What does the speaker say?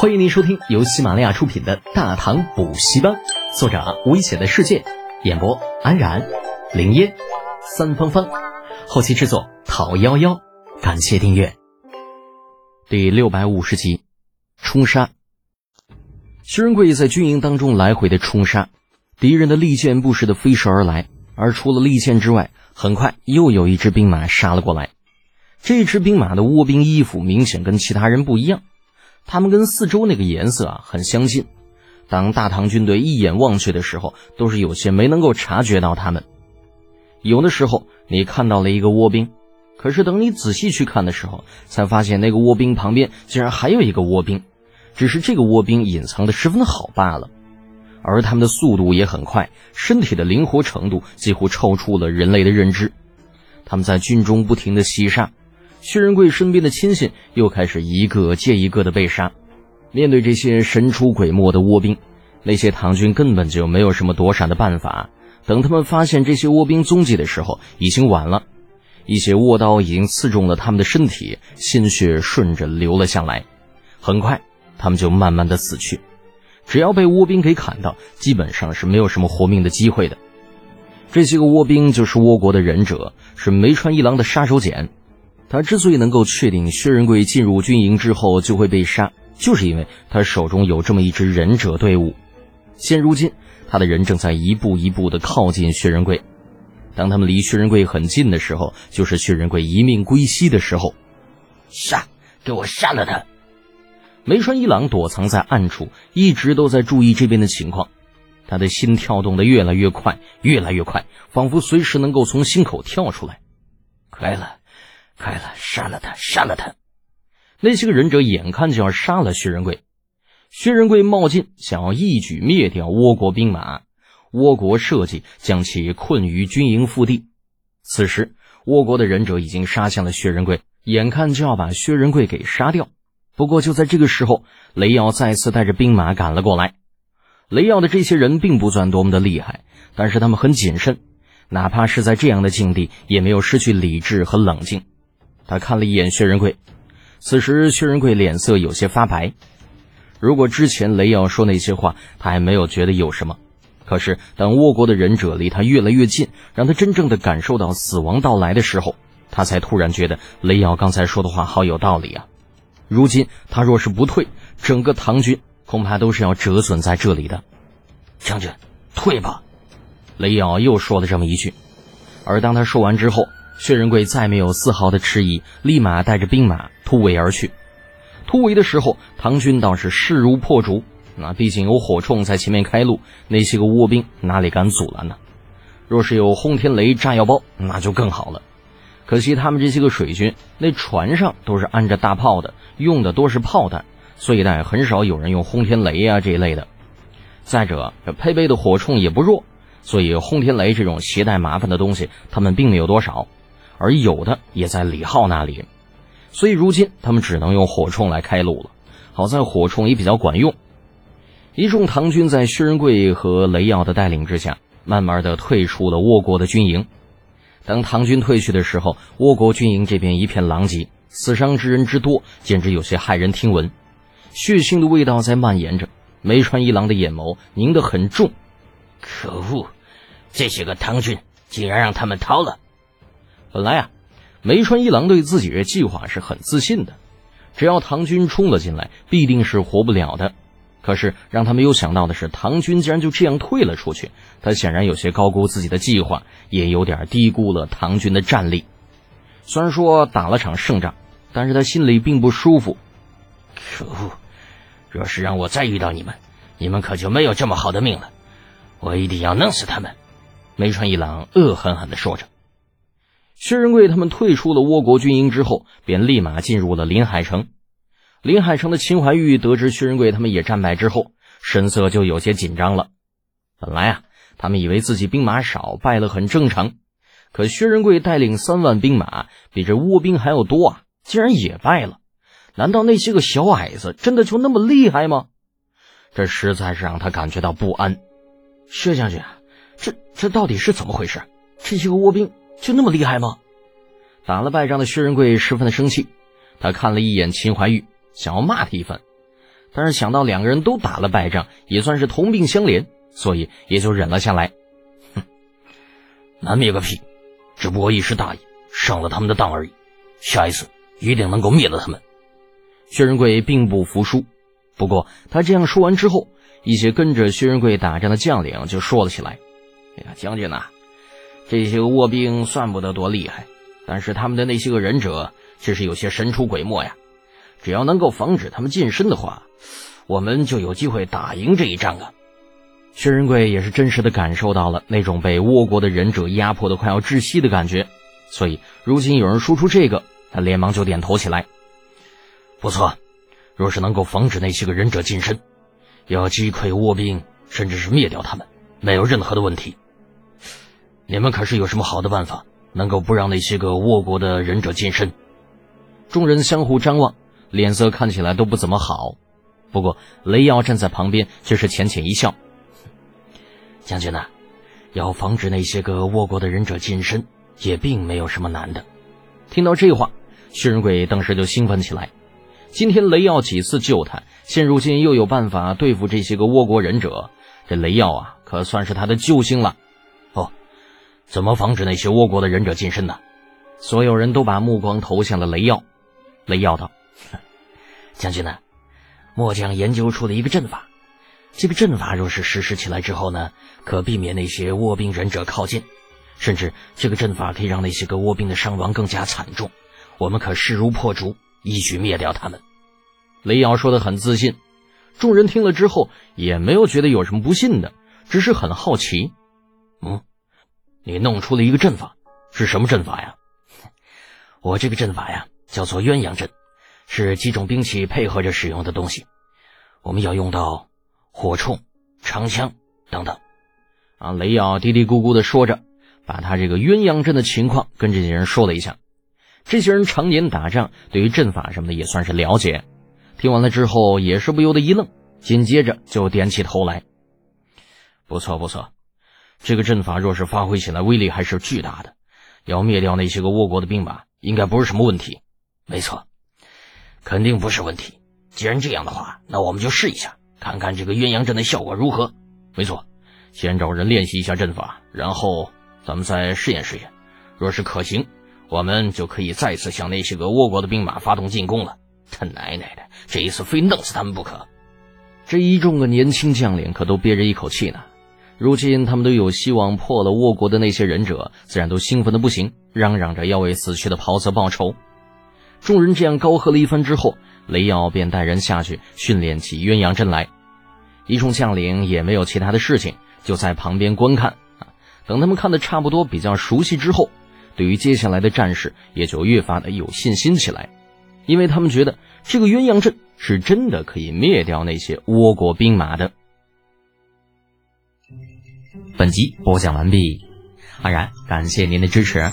欢迎您收听由喜马拉雅出品的《大唐补习班》，作者危险的世界，演播安然、林烟、三芳芳，后期制作陶幺幺。感谢订阅。第六百五十集，冲杀。薛仁贵在军营当中来回的冲杀，敌人的利箭不时的飞射而来，而除了利箭之外，很快又有一支兵马杀了过来。这支兵马的倭兵衣服明显跟其他人不一样。他们跟四周那个颜色啊很相近，当大唐军队一眼望去的时候，都是有些没能够察觉到他们。有的时候你看到了一个倭兵，可是等你仔细去看的时候，才发现那个倭兵旁边竟然还有一个倭兵，只是这个倭兵隐藏的十分好罢了。而他们的速度也很快，身体的灵活程度几乎超出了人类的认知。他们在军中不停的袭杀。薛仁贵身边的亲信又开始一个接一个的被杀。面对这些神出鬼没的倭兵，那些唐军根本就没有什么躲闪的办法。等他们发现这些倭兵踪迹的时候，已经晚了。一些倭刀已经刺中了他们的身体，鲜血顺着流了下来。很快，他们就慢慢的死去。只要被倭兵给砍到，基本上是没有什么活命的机会的。这些个倭兵就是倭国的忍者，是梅川一郎的杀手锏。他之所以能够确定薛仁贵进入军营之后就会被杀，就是因为他手中有这么一支忍者队伍。现如今，他的人正在一步一步的靠近薛仁贵。当他们离薛仁贵很近的时候，就是薛仁贵一命归西的时候。杀！给我杀了他！梅川一郎躲藏在暗处，一直都在注意这边的情况。他的心跳动得越来越快，越来越快，仿佛随时能够从心口跳出来。快了！开了，杀了他，杀了他！那些个忍者眼看就要杀了薛仁贵，薛仁贵冒进，想要一举灭掉倭国兵马。倭国设计将其困于军营腹地。此时，倭国的忍者已经杀向了薛仁贵，眼看就要把薛仁贵给杀掉。不过就在这个时候，雷耀再次带着兵马赶了过来。雷耀的这些人并不算多么的厉害，但是他们很谨慎，哪怕是在这样的境地，也没有失去理智和冷静。他看了一眼薛仁贵，此时薛仁贵脸色有些发白。如果之前雷耀说那些话，他还没有觉得有什么。可是当倭国的忍者离他越来越近，让他真正的感受到死亡到来的时候，他才突然觉得雷耀刚才说的话好有道理啊！如今他若是不退，整个唐军恐怕都是要折损在这里的。将军，退吧！雷耀又说了这么一句。而当他说完之后，薛仁贵再没有丝毫的迟疑，立马带着兵马突围而去。突围的时候，唐军倒是势如破竹。那毕竟有火铳在前面开路，那些个倭兵哪里敢阻拦呢？若是有轰天雷炸药包，那就更好了。可惜他们这些个水军，那船上都是安着大炮的，用的多是炮弹，所以呢，很少有人用轰天雷啊这一类的。再者，配备的火铳也不弱，所以轰天雷这种携带麻烦的东西，他们并没有多少。而有的也在李浩那里，所以如今他们只能用火铳来开路了。好在火铳也比较管用。一众唐军在薛仁贵和雷耀的带领之下，慢慢的退出了倭国的军营。当唐军退去的时候，倭国军营这边一片狼藉，死伤之人之多，简直有些骇人听闻。血腥的味道在蔓延着。梅川一郎的眼眸凝得很重。可恶，这些个唐军竟然让他们逃了！本来啊，梅川一郎对自己的计划是很自信的，只要唐军冲了进来，必定是活不了的。可是让他没有想到的是，唐军竟然就这样退了出去。他显然有些高估自己的计划，也有点低估了唐军的战力。虽然说打了场胜仗，但是他心里并不舒服。可恶！若是让我再遇到你们，你们可就没有这么好的命了。我一定要弄死他们！梅川一郎恶狠狠地说着。薛仁贵他们退出了倭国军营之后，便立马进入了临海城。临海城的秦怀玉得知薛仁贵他们也战败之后，神色就有些紧张了。本来啊，他们以为自己兵马少，败了很正常。可薛仁贵带领三万兵马，比这倭兵还要多啊，竟然也败了。难道那些个小矮子真的就那么厉害吗？这实在是让他感觉到不安。薛将军，这这到底是怎么回事？这些个倭兵？就那么厉害吗？打了败仗的薛仁贵十分的生气，他看了一眼秦怀玉，想要骂他一番。但是想到两个人都打了败仗，也算是同病相怜，所以也就忍了下来。哼，难灭个屁，只不过一时大意，上了他们的当而已。下一次一定能够灭了他们。薛仁贵并不服输，不过他这样说完之后，一些跟着薛仁贵打仗的将领就说了起来：“哎呀，将军呐，这些个卧兵算不得多厉害，但是他们的那些个忍者却是有些神出鬼没呀。只要能够防止他们近身的话。”我们就有机会打赢这一仗啊！薛仁贵也是真实的感受到了那种被倭国的忍者压迫的快要窒息的感觉，所以如今有人说出这个，他连忙就点头起来。不错，若是能够防止那些个忍者近身，要击溃倭兵，甚至是灭掉他们，没有任何的问题。你们可是有什么好的办法，能够不让那些个倭国的忍者近身？众人相互张望，脸色看起来都不怎么好。不过雷耀站在旁边却是浅浅一笑：“将军呐，要防止那些个倭国的忍者近身，也并没有什么难的。”听到这话，薛仁贵当时就兴奋起来。今天雷耀几次救他，现如今又有办法对付这些个倭国忍者，这雷耀啊，可算是他的救星了。怎么防止那些倭国的忍者近身呢？所有人都把目光投向了雷耀。雷耀道：“将军呢？”末将研究出了一个阵法，这个阵法若是实施起来之后呢，可避免那些倭兵忍者靠近，甚至这个阵法可以让那些个倭兵的伤亡更加惨重，我们可势如破竹，一举灭掉他们。雷耀说的很自信，众人听了之后也没有觉得有什么不信的，只是很好奇。嗯，你弄出了一个阵法，是什么阵法呀？我这个阵法呀，叫做鸳鸯阵。是几种兵器配合着使用的东西，我们要用到火铳、长枪等等。啊，雷耀嘀嘀咕咕的说着，把他这个鸳鸯阵的情况跟这些人说了一下。这些人常年打仗，对于阵法什么的也算是了解。听完了之后，也是不由得一愣，紧接着就点起头来。不错不错，这个阵法若是发挥起来，威力还是巨大的，要灭掉那些个倭国的兵马，应该不是什么问题。没错。肯定不是问题。既然这样的话，那我们就试一下，看看这个鸳鸯阵的效果如何。没错，先找人练习一下阵法，然后咱们再试验试验。若是可行，我们就可以再次向那些个倭国的兵马发动进攻了。他奶奶的，这一次非弄死他们不可！这一众个年轻将领可都憋着一口气呢。如今他们都有希望破了倭国的那些忍者，自然都兴奋的不行，嚷嚷着要为死去的袍泽报仇。众人这样高喝了一番之后，雷耀便带人下去训练起鸳鸯阵来。一众将领也没有其他的事情，就在旁边观看。等他们看的差不多、比较熟悉之后，对于接下来的战事也就越发的有信心起来，因为他们觉得这个鸳鸯阵是真的可以灭掉那些倭国兵马的。本集播讲完毕，安然感谢您的支持。